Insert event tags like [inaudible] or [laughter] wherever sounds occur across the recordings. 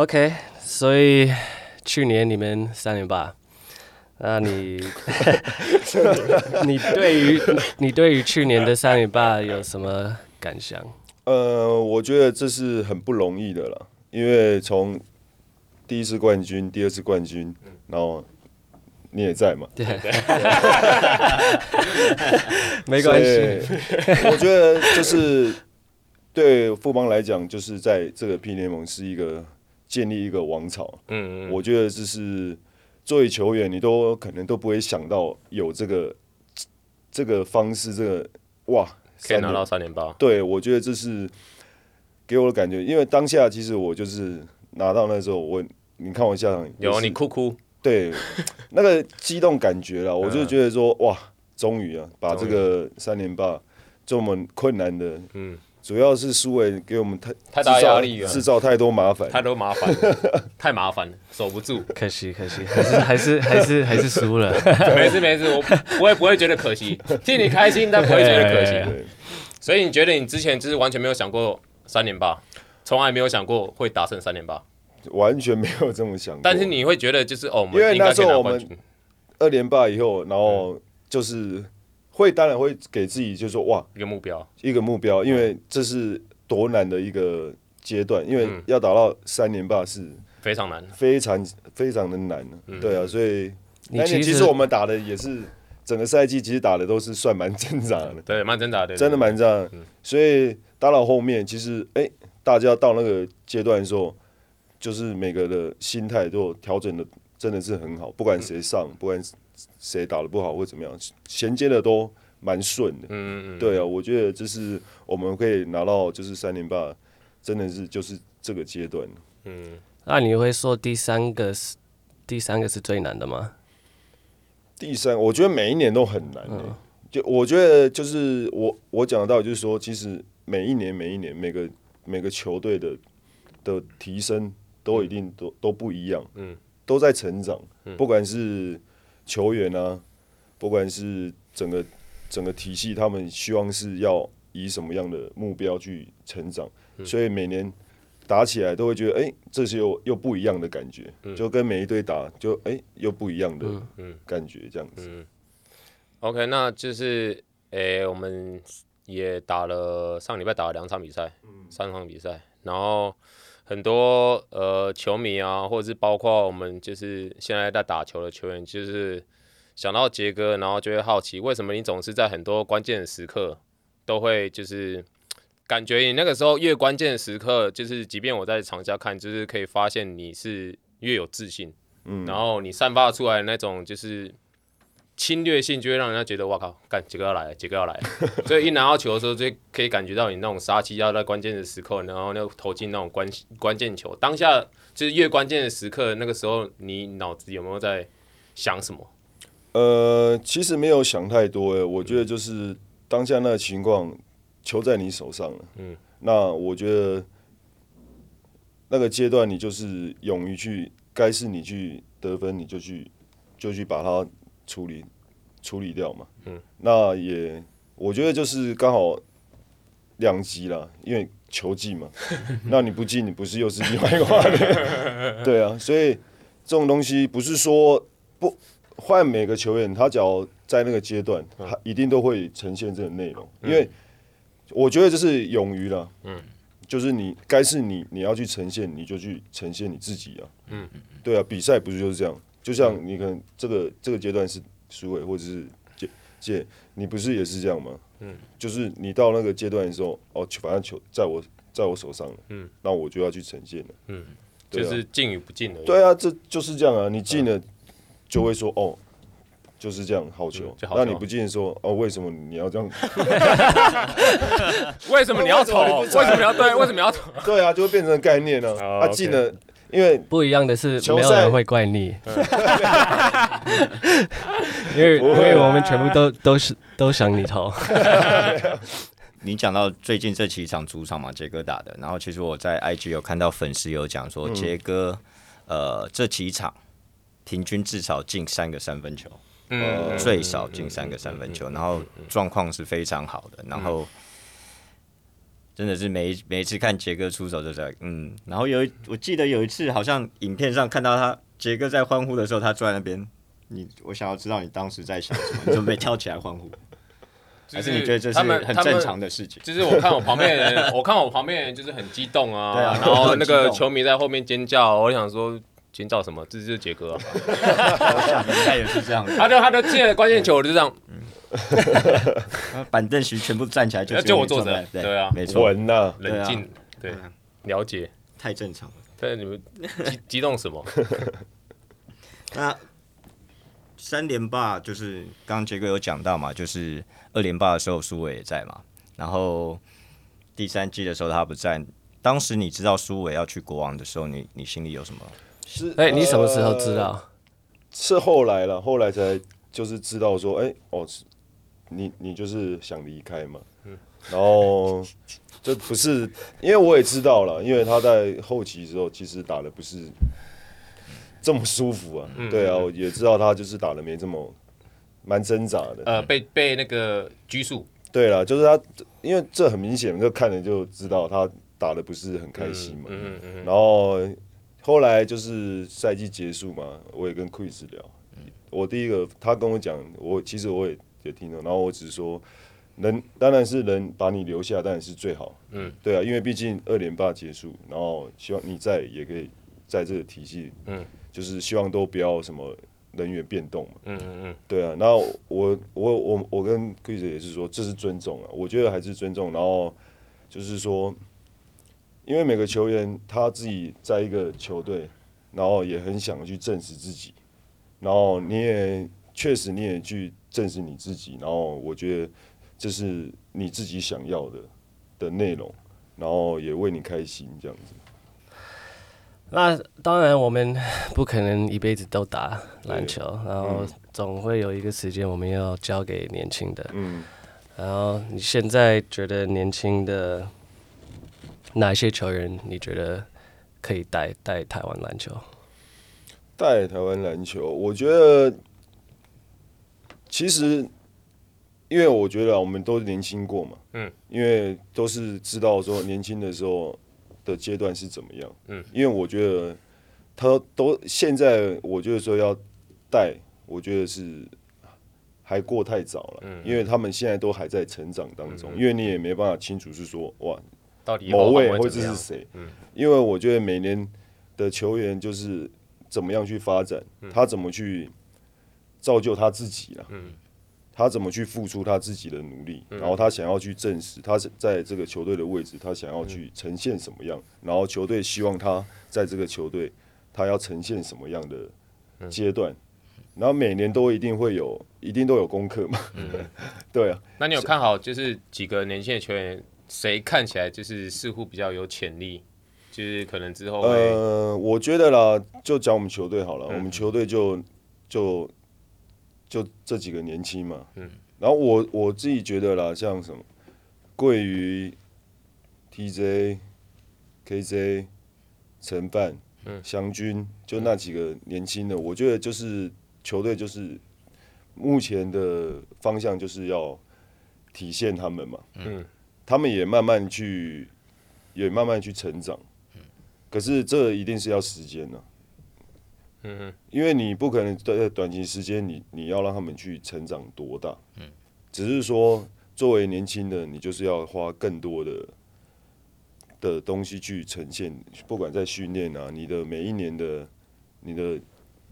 OK，所以去年你们三连霸，那你 [laughs] 你对于你对于去年的三连霸有什么感想？呃，我觉得这是很不容易的了，因为从第一次冠军、第二次冠军，然后你也在嘛？对，[laughs] 没关系。我觉得就是对富邦来讲，就是在这个 P 联盟是一个。建立一个王朝，嗯嗯，我觉得这是作为球员，你都可能都不会想到有这个这个方式，这个哇，可以拿到三连。霸。对，我觉得这是给我的感觉，因为当下其实我就是拿到那时候，我你看我下场有你哭哭，对，[laughs] 那个激动感觉了，我就觉得说哇，终于啊，把这个三连霸这么困难的，嗯。主要是苏伟给我们太太大压力了，制造太多麻烦，太多麻烦，[laughs] 太麻烦了，守不住。可惜可惜，还是还是还是还是输了。[laughs] 没事没事，我我也不会觉得可惜，替你开心，但不会觉得可惜。所以你觉得你之前就是完全没有想过三连霸，从来没有想过会达成三连霸，完全没有这么想过。但是你会觉得就是哦，因为那时候我们二连霸以后，然后就是。会当然会给自己就是说哇一个目标。一个目标，因为这是多难的一个阶段，因为要打到三连霸是非常难，非常非常的难，对啊，所以那年其实我们打的也是整个赛季，其实打的都是算蛮挣扎的，对，蛮挣扎的，真的蛮挣扎。所以打到后面，其实哎，大家到那个阶段的时候，就是每个的心态都调整的真的是很好，不管谁上，不管。谁打的不好或怎么样，衔接的都蛮顺的。嗯嗯对啊，我觉得这是我们可以拿到就是三连霸，真的是就是这个阶段。嗯，那你会说第三个是第三个是最难的吗？第三，我觉得每一年都很难。嗯。就我觉得就是我我讲到就是说，其实每一年每一年每个每个球队的的提升都一定都都不一样。嗯。都在成长，不管是。球员啊，不管是整个整个体系，他们希望是要以什么样的目标去成长，嗯、所以每年打起来都会觉得，哎、欸，这是又又不一样的感觉，嗯、就跟每一队打就哎、欸、又不一样的感觉这样子。OK，那就是哎、欸，我们也打了上礼拜打了两场比赛，嗯、三场比赛，然后。很多呃球迷啊，或者是包括我们就是现在在打球的球员，就是想到杰哥，然后就会好奇，为什么你总是在很多关键的时刻都会就是感觉你那个时候越关键的时刻，就是即便我在场下看，就是可以发现你是越有自信，嗯，然后你散发出来的那种就是。侵略性就会让人家觉得哇靠，干杰哥要来了，杰哥要来了，[laughs] 所以一拿到球的时候就可以感觉到你那种杀气，要在关键的时刻，然后那投进那种关关键球。当下就是越关键的时刻，那个时候你脑子有没有在想什么？呃，其实没有想太多诶，我觉得就是当下那个情况，球在你手上了。嗯，那我觉得那个阶段你就是勇于去，该是你去得分，你就去就去把它。处理处理掉嘛，嗯，那也我觉得就是刚好两极了，因为球技嘛，[laughs] 那你不进，你不是又是另外一个话题，[laughs] 对啊，所以这种东西不是说不换每个球员，他只要在那个阶段，他一定都会呈现这个内容，因为我觉得这是勇于了，嗯，就是你该是你你要去呈现，你就去呈现你自己啊，嗯，对啊，比赛不是就是这样。就像你可能这个这个阶段是苏伟或者是借借，你不是也是这样吗？嗯，就是你到那个阶段的时候，哦，反正球在我在我手上了，嗯，那我就要去呈现了，嗯，就是进与不进的。对啊，这就是这样啊，你进了就会说哦，就是这样好球，那你不进说哦，为什么你要这样？[laughs] 为什么你要投？[laughs] 为什么你要对？为什么要投？对啊，就会变成概念了，他进了。因为不一样的是，没有人会怪你，[laughs] 因为 [laughs] 因为我们全部都都是都想你投。[laughs] 你讲到最近这几场主场嘛，杰哥打的，然后其实我在 IG 有看到粉丝有讲说，杰哥呃这几场平均至少进三个三分球，嗯，最少进三个三分球，然后状况是非常好的，然后真的是每一每一次看杰哥出手就在嗯，然后有一我记得有一次好像影片上看到他杰哥在欢呼的时候，他坐在那边，你我想要知道你当时在想什么，你准备跳起来欢呼，[laughs] 还是你觉得这是很正常的事情？就是我看我旁边的人，[laughs] 我看我旁边的人就是很激动啊，对啊，然后那个球迷在后面尖叫，我想说。尖叫什么？这就是杰哥啊！[laughs] 应该也是这样。他就他就进了关键球，就这样。[laughs] 板凳席全部站起来，就就我坐着。对啊，没错。稳呐，冷静，对，了解，太正常了。但你们激 [laughs] 激动什么？[laughs] 那三连霸就是刚刚杰哥有讲到嘛，就是二连霸的时候苏伟也在嘛，然后第三季的时候他不在。当时你知道苏伟要去国王的时候，你你心里有什么？是哎，你什么时候知道？是后来了，后来才就是知道说，哎哦，你你就是想离开嘛。然后这不是，因为我也知道了，因为他在后期的时候其实打的不是这么舒服啊。对啊，我也知道他就是打的没这么蛮挣扎的。呃，被被那个拘束。对了，就是他，因为这很明显，就看了就知道他。打的不是很开心嘛，嗯嗯、然后后来就是赛季结束嘛，我也跟 Chris 聊，嗯、我第一个他跟我讲，我其实我也也听到，然后我只是说，能当然是能把你留下，当然是最好，嗯，对啊，因为毕竟二连霸结束，然后希望你在也可以在这个体系，嗯，就是希望都不要什么人员变动嘛，嗯嗯嗯，对啊，然后我我我我跟 Chris 也是说，这是尊重啊，我觉得还是尊重，然后就是说。因为每个球员他自己在一个球队，然后也很想去证实自己，然后你也确实你也去证实你自己，然后我觉得这是你自己想要的的内容，然后也为你开心这样子。那当然，我们 [laughs] 不可能一辈子都打篮球，然后总会有一个时间我们要交给年轻的。嗯，然后你现在觉得年轻的？哪一些球员你觉得可以带带台湾篮球？带台湾篮球，我觉得其实，因为我觉得我们都年轻过嘛，嗯，因为都是知道说年轻的时候的阶段是怎么样，嗯，因为我觉得他都现在，我觉得说要带，我觉得是还过太早了，嗯，因为他们现在都还在成长当中，因为你也没办法清楚是说哇。到底某位或者是谁？嗯，因为我觉得每年的球员就是怎么样去发展，他怎么去造就他自己了，嗯，他怎么去付出他自己的努力，然后他想要去证实他在这个球队的位置，他想要去呈现什么样，然后球队希望他在这个球队他要呈现什么样的阶段，然后每年都一定会有，一定都有功课嘛，嗯，[laughs] 对啊。那你有看好就是几个年轻的球员？谁看起来就是似乎比较有潜力，就是可能之后。呃，我觉得啦，就讲我们球队好了，嗯、我们球队就就就这几个年轻嘛。嗯。然后我我自己觉得啦，像什么桂鱼、TJ、KJ、陈范、嗯、祥军，就那几个年轻的，我觉得就是球队就是目前的方向就是要体现他们嘛。嗯。他们也慢慢去，也慢慢去成长，可是这一定是要时间的，嗯，因为你不可能在短期时间，你你要让他们去成长多大，嗯，只是说作为年轻的，你就是要花更多的的东西去呈现，不管在训练啊，你的每一年的你的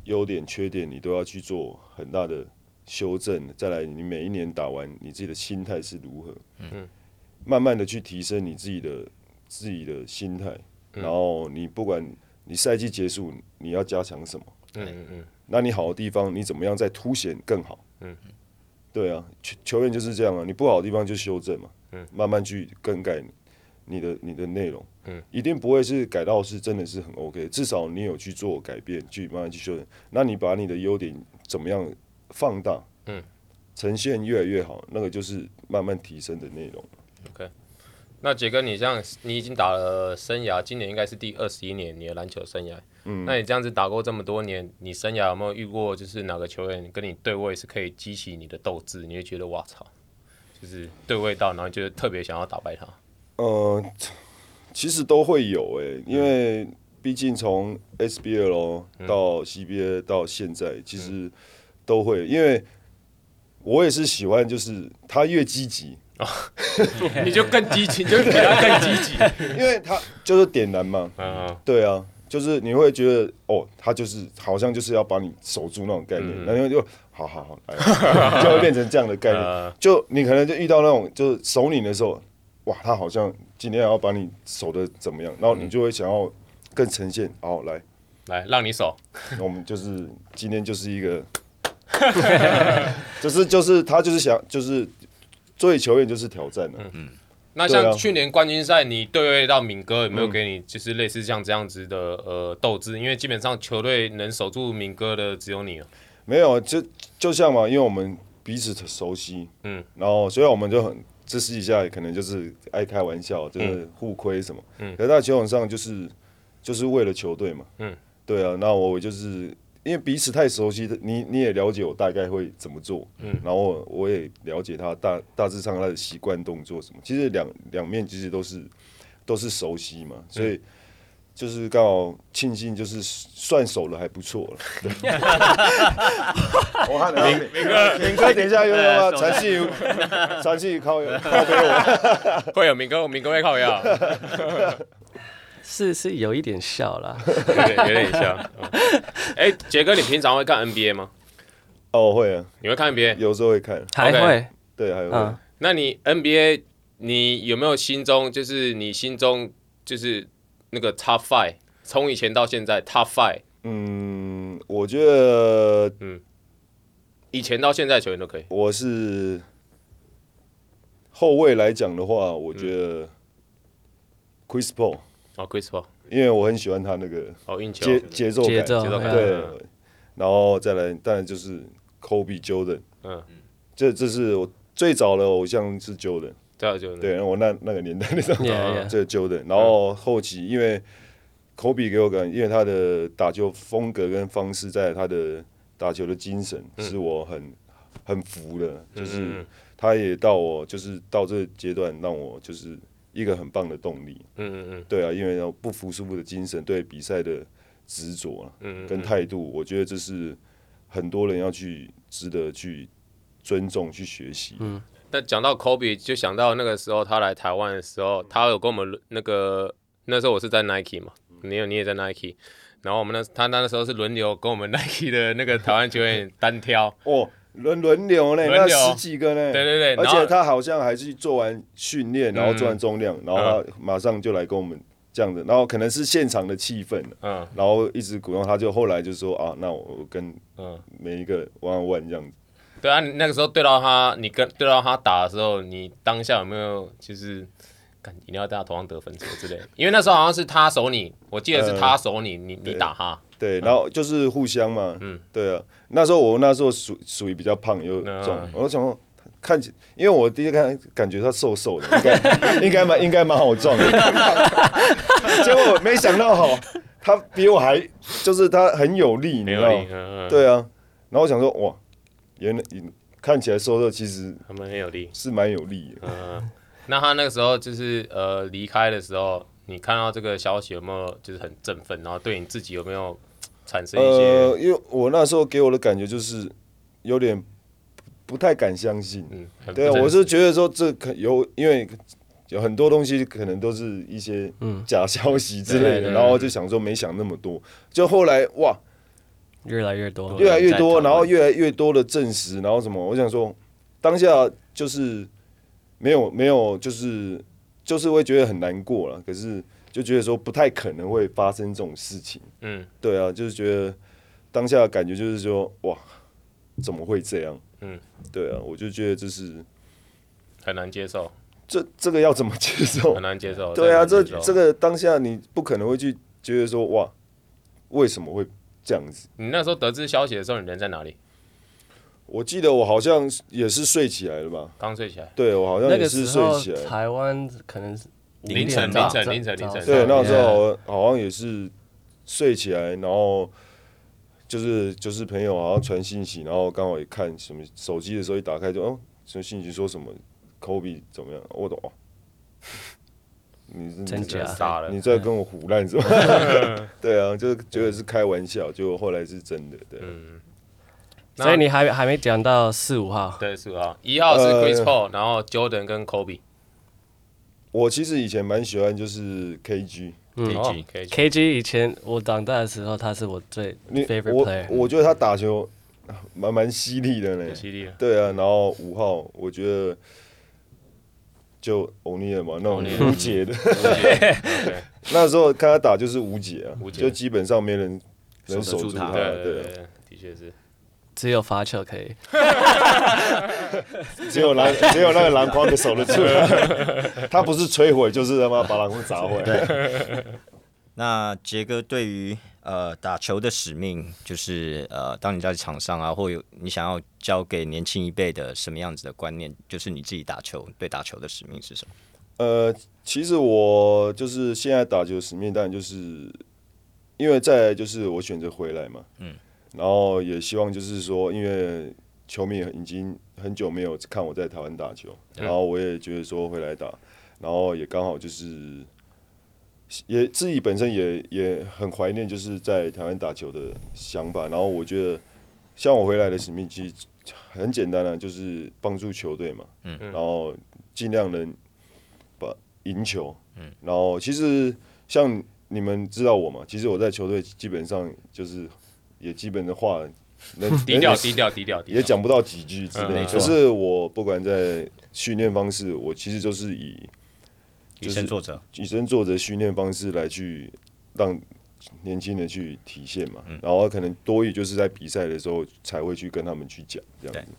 优点缺点，你都要去做很大的修正，再来你每一年打完，你自己的心态是如何，嗯。慢慢的去提升你自己的自己的心态，嗯、然后你不管你赛季结束你要加强什么，嗯嗯嗯，那你好的地方你怎么样再凸显更好，嗯，对啊，球球员就是这样啊，你不好的地方就修正嘛，嗯，慢慢去更改你的你的内容，嗯，一定不会是改到是真的是很 OK，至少你有去做改变，去慢慢去修正，那你把你的优点怎么样放大，嗯，呈现越来越好，那个就是慢慢提升的内容。OK，那杰哥，你这样，你已经打了生涯，今年应该是第二十一年你的篮球生涯。嗯，那你这样子打过这么多年，你生涯有没有遇过，就是哪个球员跟你对位是可以激起你的斗志？你会觉得哇操，就是对位到，然后就是特别想要打败他。呃，其实都会有诶、欸，因为毕竟从 SBL 到 CBA 到现在，其实都会，因为我也是喜欢，就是他越积极，[laughs] 你就更激情，就比他更积极，[laughs] 因为他就是点燃嘛，对啊。就是你会觉得哦，他就是好像就是要把你守住那种概念，然后就好好好，来，[laughs] 就会变成这样的概念。就你可能就遇到那种就是守你的时候，哇，他好像今天要把你守的怎么样，然后你就会想要更呈现，好来。来让你守。我们就是今天就是一个，就是就是他就是想就是作为球员就是挑战的，嗯。那像去年冠军赛，你对位到敏哥有没有给你就是类似像这样子的呃斗志？因为基本上球队能守住敏哥的只有你了。没有，就就像嘛，因为我们彼此熟悉，嗯，然后所以我们就很这私底下可能就是爱开玩笑，就是互亏什么，嗯，可是在球场上就是就是为了球队嘛，嗯，对啊，那我就是。因为彼此太熟悉，你你也了解我大概会怎么做，嗯，然后我也了解他大大致上他的习惯动作什么。其实两两面其实都是都是熟悉嘛，所以就是刚好庆幸就是算熟了还不错了。[laughs] 我看明明哥，明哥等一下有 [laughs] 有？传信传信靠靠给我，会有明哥，明哥会靠腰。是是有一点笑啦，[laughs] 有点笑。[laughs] 哎、欸，杰哥，你平常会看 NBA 吗？哦，会啊。你会看 NBA？有时候会看，还会。对，还会。那你 NBA，你有没有心中就是你心中就是那个 Top Five，从以前到现在 Top Five？嗯，我觉得，嗯，以前到现在球员都可以。我是后卫来讲的话，我觉得 Chris Paul。哦，Chris Paul，因为我很喜欢他那个哦运球。节节奏感，节奏感，对，然后再来，当然就是 Kobe Jordan，嗯，这这是我最早的偶像是 Jordan，对，我那那个年代那种，[laughs] 这 Jordan，然后后期因为 Kobe 给我感，因为他的打球风格跟方式，在他的打球的精神，是我很很服的，就是他也到我就是到这个阶段，让我就是。一个很棒的动力，嗯嗯嗯，对啊，因为要不服输的精神，对比赛的执着，嗯，跟态度，我觉得这是很多人要去值得去尊重、去学习。嗯，那讲到 Kobe，就想到那个时候他来台湾的时候，他有跟我们那个那时候我是在 Nike 嘛，你有你也在 Nike，然后我们那他那个时候是轮流跟我们 [laughs] Nike 的那个台湾球员单挑。哦。轮轮流呢，那十几个呢？对对对，而且他好像还是做完训练，然后做完重量，然后他马上就来跟我们这样的，然后可能是现场的气氛，嗯，然后一直鼓动他，就后来就说啊，那我跟嗯每一个 on one 这样子。对啊，那个时候对到他，你跟对到他打的时候，你当下有没有就是，一定要在他头上得分之类之类？因为那时候好像是他守你，我记得是他守你，你你打他。对，然后就是互相嘛，嗯，对啊。那时候我那时候属属于比较胖又重，我想说看起，因为我第一看感觉他瘦瘦的，应该 [laughs] 应该蛮应该蛮好壮的，[laughs] 结果没想到哈，他比我还就是他很有力，你知道吗？对啊。然后我想说哇，原来看起来瘦瘦，其实他们很有力，是蛮有力的。嗯，那他那个时候就是呃离开的时候，你看到这个消息有没有就是很振奋？然后对你自己有没有？产生一些，呃，因为我那时候给我的感觉就是有点不太敢相信，嗯，对，我是觉得说这可有，因为有很多东西可能都是一些假消息之类的，然后就想说没想那么多，就后来哇，越来越多，越来越多，然后越来越多的证实，然后什么，我想说当下就是没有没有，就是就是会觉得很难过了，可是。就觉得说不太可能会发生这种事情，嗯，对啊，就是觉得当下的感觉就是说，哇，怎么会这样？嗯，对啊，我就觉得就是很难接受，这这个要怎么接受？很难接受，对啊，这这个当下你不可能会去觉得说，哇，为什么会这样子？你那时候得知消息的时候，你人在哪里？我记得我好像也是睡起来了吧？刚睡起来，对我好像也是睡起来。台湾可能是。凌晨，凌晨，凌晨，凌晨。对，那时候好像也是睡起来，然后就是就是朋友好像传信息，然后刚好一看什么手机的时候一打开就哦，什么信息说什么 Kobe 怎么样？我都哦，[laughs] 你真假？傻了，你在跟我胡乱是吧？[laughs] 对啊，就觉得是开玩笑，结果后来是真的，对。嗯，所以你还还没讲到四五号，对，四五号，一号是 Chris Paul，然后 Jordan 跟 Kobe。我其实以前蛮喜欢就是 KG。嗯，KG 以前我长大的时候，他是我最 favorite player。我我觉得他打球蛮蛮犀利的呢，犀利。对啊，然后五号我觉得就欧尼尔嘛，那种无解的。[laughs] [laughs] 那时候看他打就是无解啊，就基本上没人能守住他。对，的确是。只有发球可以，只有篮只有那个篮筐守得住，[laughs] [laughs] 他不是摧毁就是他妈把篮筐砸毁。对。那杰哥对于呃打球的使命，就是呃当你在场上啊，或有你想要教给年轻一辈的什么样子的观念，就是你自己打球对打球的使命是什么？呃，其实我就是现在打球的使命，当然就是因为再就是我选择回来嘛，嗯。然后也希望就是说，因为球迷已经很久没有看我在台湾打球，然后我也觉得说回来打，然后也刚好就是，也自己本身也也很怀念就是在台湾打球的想法。然后我觉得，像我回来的使命其实很简单啊，就是帮助球队嘛，嗯然后尽量能把赢球，嗯然后其实像你们知道我嘛，其实我在球队基本上就是。也基本的话，能 [laughs] 低调低调低调，也讲不到几句之类。可是我不管在训练方式，我其实就是以以身作则，以身作则训练方式来去让年轻人去体现嘛。然后可能多余就是在比赛的时候才会去跟他们去讲这样子。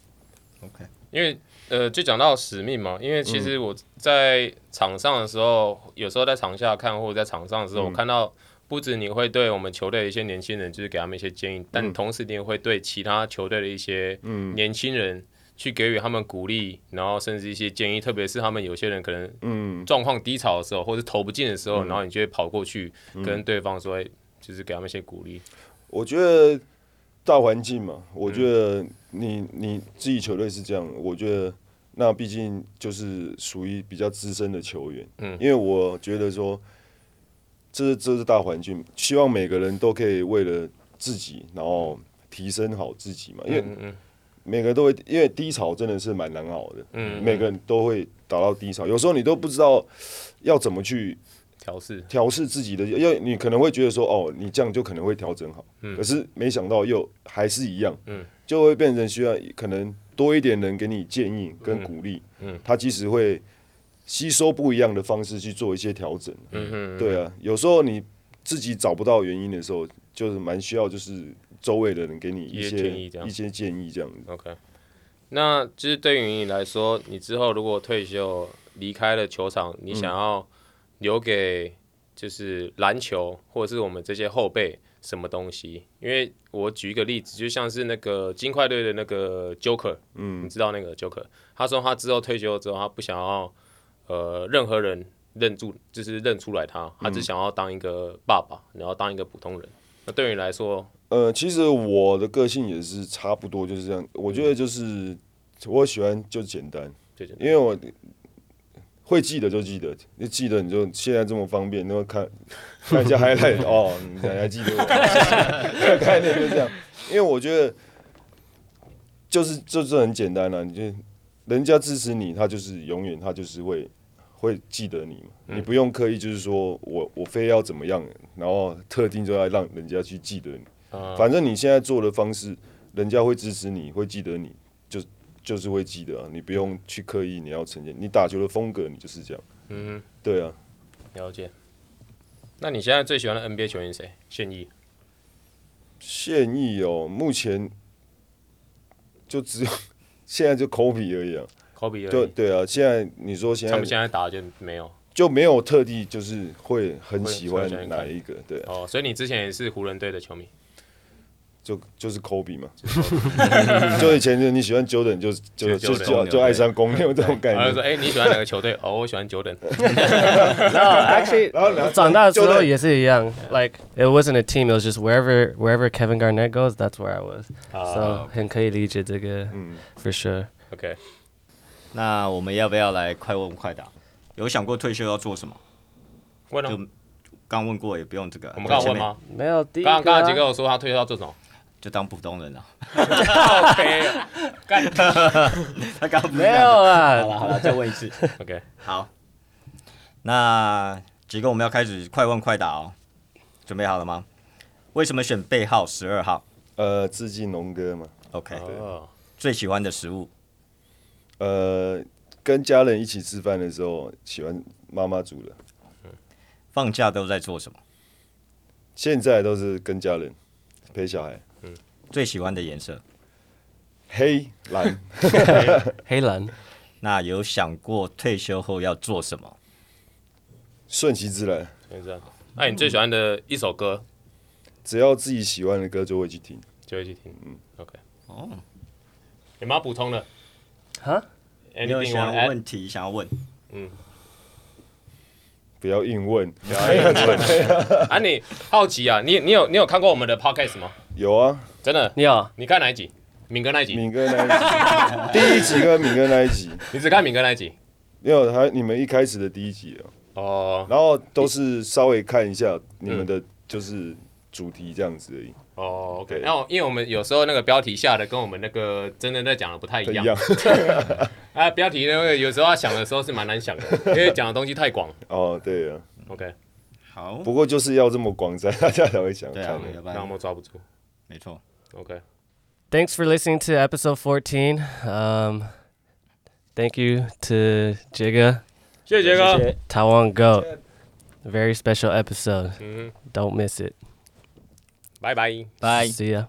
OK，因为呃，就讲到使命嘛。因为其实我在场上的时候，有时候在场下看，或者在场上的时候，我看到。不止你会对我们球队的一些年轻人，就是给他们一些建议，但同时你也会对其他球队的一些年轻人去给予他们鼓励，然后甚至一些建议，特别是他们有些人可能状况低潮的时候，或是投不进的时候，然后你就会跑过去跟对方说，就是给他们一些鼓励。我觉得大环境嘛，我觉得你你自己球队是这样，我觉得那毕竟就是属于比较资深的球员，嗯，因为我觉得说。这是这是大环境，希望每个人都可以为了自己，然后提升好自己嘛。因为每个人都会，因为低潮真的是蛮难熬的。嗯，每个人都会达到低潮，有时候你都不知道要怎么去调试调试自己的，因为你可能会觉得说，哦，你这样就可能会调整好。嗯，可是没想到又还是一样。嗯，就会变成需要可能多一点人给你建议跟鼓励。嗯，他其实会。吸收不一样的方式去做一些调整，嗯哼，对啊，有时候你自己找不到原因的时候，就是蛮需要就是周围的人给你一些，一些建议，这样一些建议这样子。OK，那就是对于你来说，你之后如果退休离开了球场，你想要留给就是篮球或者是我们这些后辈什么东西？因为我举一个例子，就像是那个金块队的那个 Joker，嗯，你知道那个 Joker，他说他之后退休之后，他不想要。呃，任何人认住就是认出来他，他只想要当一个爸爸，然后当一个普通人。那对你来说，呃，其实我的个性也是差不多就是这样。我觉得就是我喜欢就简单，因为我会记得就记得，你记得你就现在这么方便，那么看 [laughs] 看一下 highlight 哦，你还记得我，概念就这样。因为我觉得就是就是很简单了，你就人家支持你，他就是永远他就是会。会记得你嘛？你不用刻意，就是说我我非要怎么样，然后特定就要让人家去记得你。反正你现在做的方式，人家会支持你，会记得你，就就是会记得啊。你不用去刻意，你要呈现你打球的风格，你就是这样。嗯，对啊。了解。那你现在最喜欢的 NBA 球员谁？现役？现役哦，目前就只有 [laughs] 现在就 Kobe 而已啊。对对啊，现在你说现在他们现在打就没有，就没有特地就是会很喜欢哪一个，对哦，所以你之前也是湖人队的球迷，就就是 Kobe 嘛，就以前就你喜欢 Jordan 就就就就就爱上公牛这种感觉，然后说哎你喜欢哪个球队？哦我喜欢 Jordan，然后 actually 然后长大之后也是一样，like it wasn't a team it was just wherever wherever Kevin Garnett goes that's where I was，so 很可以理解这个，嗯，for sure，OK。那我们要不要来快问快答？有想过退休要做什么？问了，就刚问过，也不用这个。我们刚刚问吗？没有，第一刚刚刚杰哥有说他退休要做什么？就当普通人了。OK，干，他刚没有啊。好了好了，再问一次。OK，好。那杰哥，我们要开始快问快答哦。准备好了吗？为什么选背号十二号？呃，致敬龙哥嘛。OK。哦。最喜欢的食物？呃，跟家人一起吃饭的时候，喜欢妈妈煮的。放假都在做什么？现在都是跟家人陪小孩。嗯。最喜欢的颜色？黑蓝。[laughs] 黑蓝。那有想过退休后要做什么？顺其自然。那你最喜欢的一首歌？只要自己喜欢的歌就会去听，就会去听。嗯，OK。哦。有没有补充的？哈？你有想要问题想要问？嗯。不要硬问，不要硬问。[laughs] 啊，你好奇啊？你你有你有看过我们的 Podcast 吗？有啊，真的。你有？你看哪一集？敏哥那一集。敏哥那一集。[laughs] 第一集跟敏哥那一集。你只看敏哥那一集？没有，还你们一开始的第一集哦。哦。然后都是稍微看一下你们的，就是主题这样子而已。哦，OK。然后因为我们有时候那个标题下的跟我们那个真的在讲的不太一样。[laughs] 啊，标题那个有时候要想的时候是蛮难想的，[laughs] 因为讲的东西太广。哦，对啊。OK。好。不过就是要这么广，才大家才会想看。要不然我们抓不住。没错。OK。Thanks for listening to episode fourteen. Um, thank you to 杰哥。谢谢杰哥。Taiwan Goat. Very special episode. Don't miss it. Bye bye. Bye. See ya.